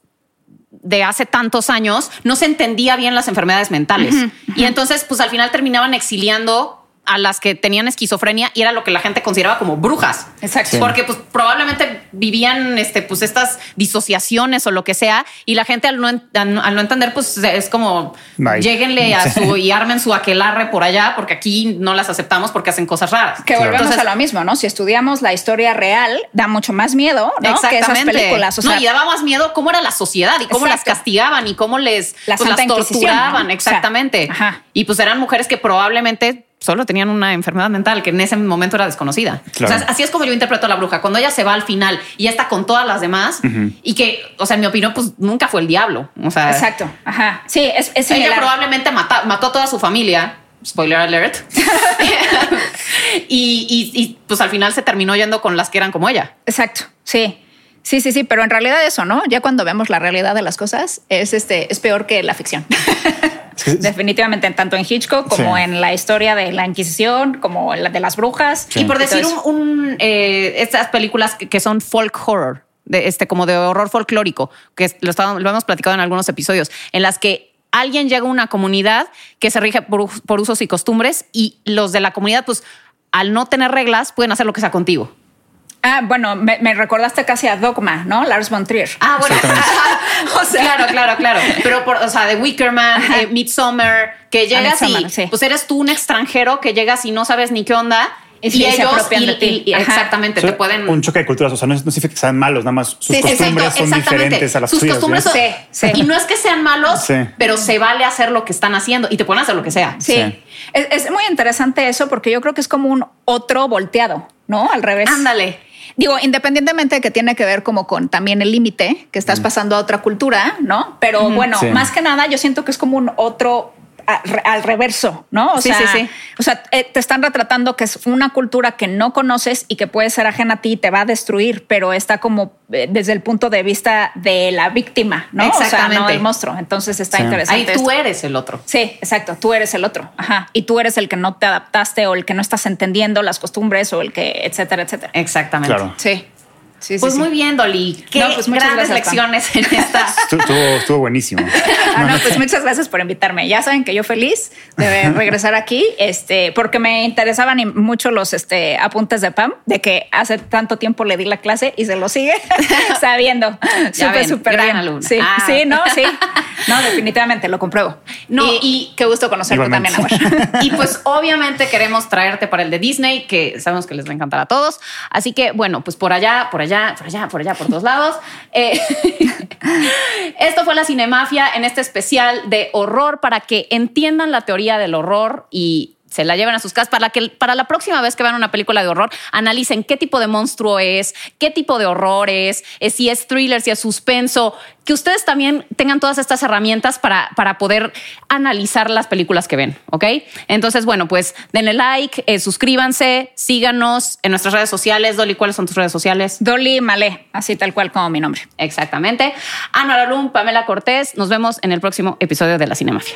de hace tantos años no se entendía bien las enfermedades mentales. Y entonces, pues al final terminaban exiliando a las que tenían esquizofrenia y era lo que la gente consideraba como brujas. Exacto. Porque pues probablemente vivían este, pues estas disociaciones o lo que sea y la gente al no, al no entender pues es como lleguenle a su y armen su aquelarre por allá porque aquí no las aceptamos porque hacen cosas raras. Que volvemos a lo mismo, ¿no? Si estudiamos la historia real da mucho más miedo ¿no? que esas películas. no, y daba más miedo cómo era la sociedad y cómo las castigaban y cómo les las, pues, torturaban. Exactamente. y pues eran mujeres que probablemente solo tenían una enfermedad mental que en ese momento era desconocida. O sea, así es como yo interpreto a la bruja. Cuando ella se va al final y ya está con todas las demás y que, o sea, en mi opinión, pues nunca fue el diablo. O sea, exacto. Ajá. Sí, es, es Ella probablemente mató, mató a toda su familia. Spoiler alert. y, y, pues al final se terminó yendo con las que eran como ella. Exacto. Sí. Sí, sí, sí, pero en realidad eso, ¿no? Ya cuando vemos la realidad de las cosas, es este, es peor que la ficción. Definitivamente, tanto en Hitchcock como en la historia de la Inquisición, como la de las brujas. Y por decir un, eh, estas películas que, son folk horror, de este, como de horror folclórico, que lo, lo hemos platicado en algunos episodios, en las que alguien llega a una comunidad que se rige por, por usos y costumbres y los de la comunidad, pues al no tener reglas, pueden hacer lo que sea contigo. Ah, bueno, me, recordaste casi a Dogma, ¿no? Lars von Trier. Ah, bueno. o sea, claro, claro, claro. Pero, por, o sea, de Wickerman, eh, Midsommar, que llegas y pues eres tú un extranjero que llegas y no sabes ni qué onda. Y, ellos de ti. exactamente te pueden un choque de culturas o sea no, significa que sean malos nada más sus costumbres son diferentes a las sus costumbres son, y no es que sean malos pero se vale hacer lo que están haciendo y te pueden hacer lo que sea. Sí, Es, es, muy interesante eso porque yo creo que es como un otro volteado no al revés. Ándale Digo, independientemente de que tiene que ver como con también el límite que estás mm. pasando a otra cultura, ¿no? Pero bueno, más que nada yo siento que es como un otro al reverso, ¿no? O sí, sea, sí, sí. O sea, eh, te están retratando que es una cultura que no conoces y que puede ser ajena a ti y te va a destruir, pero está como eh, desde el punto de vista de la víctima, ¿no? Exactamente. O sea, no el monstruo. Entonces está interesante. Ahí tú eres el otro. Sí, exacto. Tú eres el otro. Ajá. Y tú eres el que no te adaptaste o el que no estás entendiendo las costumbres o el que, etcétera, etcétera. Exactamente. Claro. Sí pues muy bien, Dolly. Qué pues grandes lecciones en esta. Estuvo, buenísimo. Ah, no, pues muchas gracias por invitarme. Ya saben que yo feliz de regresar aquí, este, porque me interesaban mucho los este, apuntes de Pam, de que hace tanto tiempo le di la clase y se lo sigue sabiendo. Súper, súper bien. Alumna. Sí, ah. sí, no, sí. No, definitivamente lo compruebo. No, y, qué gusto conocerte también ahora. y pues obviamente queremos traerte para el de Disney, que sabemos que les va a encantar a todos. Así que bueno, pues por allá, por allá por allá, por allá, por todos lados. Eh, esto fue la Cinemafia en este especial de horror para que entiendan la teoría del horror y se la lleven a sus casas para que para la próxima vez que vean una película de horror analicen qué tipo de monstruo es, qué tipo de horror es, eh, si es thriller, si es suspenso, que ustedes también tengan todas estas herramientas para, para poder analizar las películas que ven, ¿ok? Entonces, bueno, pues denle like, eh, suscríbanse, síganos en nuestras redes sociales. Dolly, ¿cuáles son tus redes sociales? Dolly Malé, así tal cual como mi nombre. Exactamente. Ana Lum, Pamela Cortés, nos vemos en el próximo episodio de La Cinemafia.